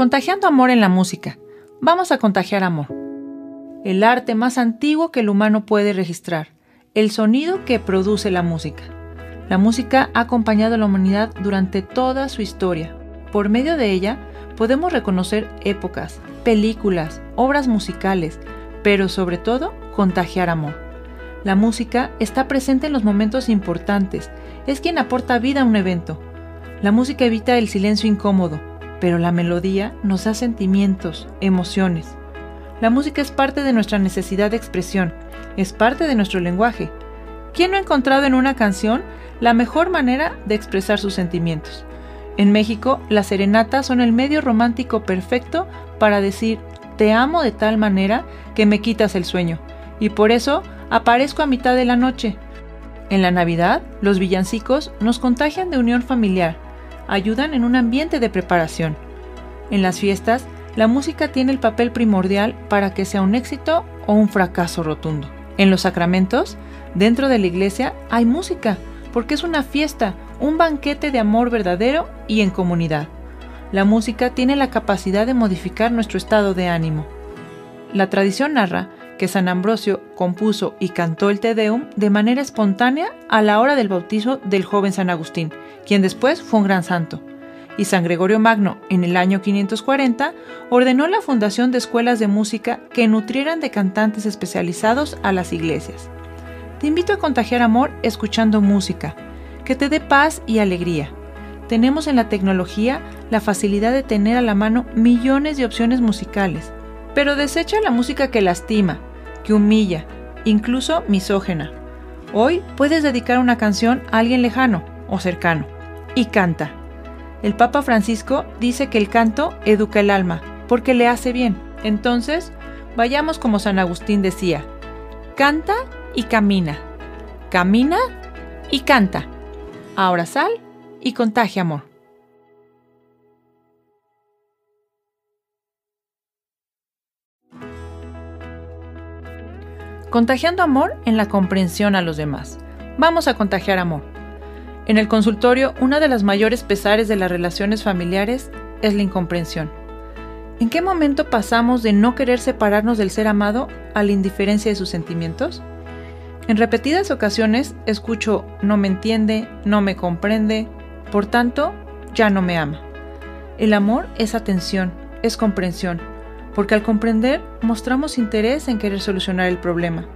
Contagiando amor en la música. Vamos a contagiar amor. El arte más antiguo que el humano puede registrar. El sonido que produce la música. La música ha acompañado a la humanidad durante toda su historia. Por medio de ella podemos reconocer épocas, películas, obras musicales, pero sobre todo contagiar amor. La música está presente en los momentos importantes, es quien aporta vida a un evento. La música evita el silencio incómodo, pero la melodía nos da sentimientos, emociones. La música es parte de nuestra necesidad de expresión, es parte de nuestro lenguaje. ¿Quién no ha encontrado en una canción la mejor manera de expresar sus sentimientos? En México, las serenatas son el medio romántico perfecto para decir te amo de tal manera que me quitas el sueño, y por eso aparezco a mitad de la noche. En la Navidad, los villancicos nos contagian de unión familiar, ayudan en un ambiente de preparación. En las fiestas, la música tiene el papel primordial para que sea un éxito o un fracaso rotundo. En los sacramentos, dentro de la iglesia, hay música, porque es una fiesta, un banquete de amor verdadero y en comunidad. La música tiene la capacidad de modificar nuestro estado de ánimo. La tradición narra que San Ambrosio compuso y cantó el Te Deum de manera espontánea a la hora del bautizo del joven San Agustín, quien después fue un gran santo. Y San Gregorio Magno, en el año 540, ordenó la fundación de escuelas de música que nutrieran de cantantes especializados a las iglesias. Te invito a contagiar amor escuchando música, que te dé paz y alegría. Tenemos en la tecnología la facilidad de tener a la mano millones de opciones musicales, pero desecha la música que lastima, que humilla, incluso misógena. Hoy puedes dedicar una canción a alguien lejano o cercano y canta. El Papa Francisco dice que el canto educa el alma porque le hace bien. Entonces, vayamos como San Agustín decía, canta y camina, camina y canta. Ahora sal y contagia amor. Contagiando amor en la comprensión a los demás. Vamos a contagiar amor. En el consultorio, una de las mayores pesares de las relaciones familiares es la incomprensión. ¿En qué momento pasamos de no querer separarnos del ser amado a la indiferencia de sus sentimientos? En repetidas ocasiones escucho no me entiende, no me comprende, por tanto, ya no me ama. El amor es atención, es comprensión, porque al comprender mostramos interés en querer solucionar el problema.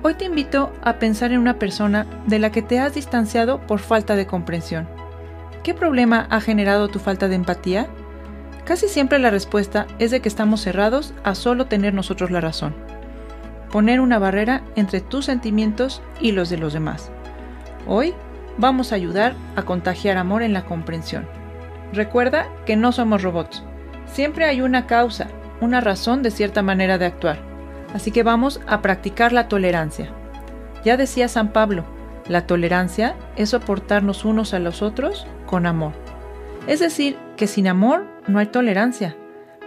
Hoy te invito a pensar en una persona de la que te has distanciado por falta de comprensión. ¿Qué problema ha generado tu falta de empatía? Casi siempre la respuesta es de que estamos cerrados a solo tener nosotros la razón. Poner una barrera entre tus sentimientos y los de los demás. Hoy vamos a ayudar a contagiar amor en la comprensión. Recuerda que no somos robots. Siempre hay una causa, una razón de cierta manera de actuar. Así que vamos a practicar la tolerancia. Ya decía San Pablo, la tolerancia es soportarnos unos a los otros con amor. Es decir, que sin amor no hay tolerancia,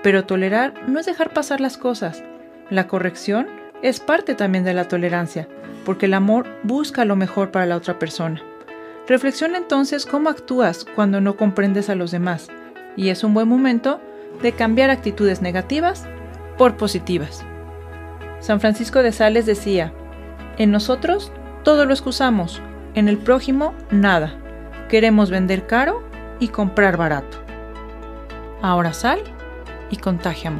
pero tolerar no es dejar pasar las cosas. La corrección es parte también de la tolerancia, porque el amor busca lo mejor para la otra persona. Reflexiona entonces cómo actúas cuando no comprendes a los demás, y es un buen momento de cambiar actitudes negativas por positivas. San Francisco de Sales decía, en nosotros todo lo excusamos, en el prójimo nada. Queremos vender caro y comprar barato. Ahora sal y contagia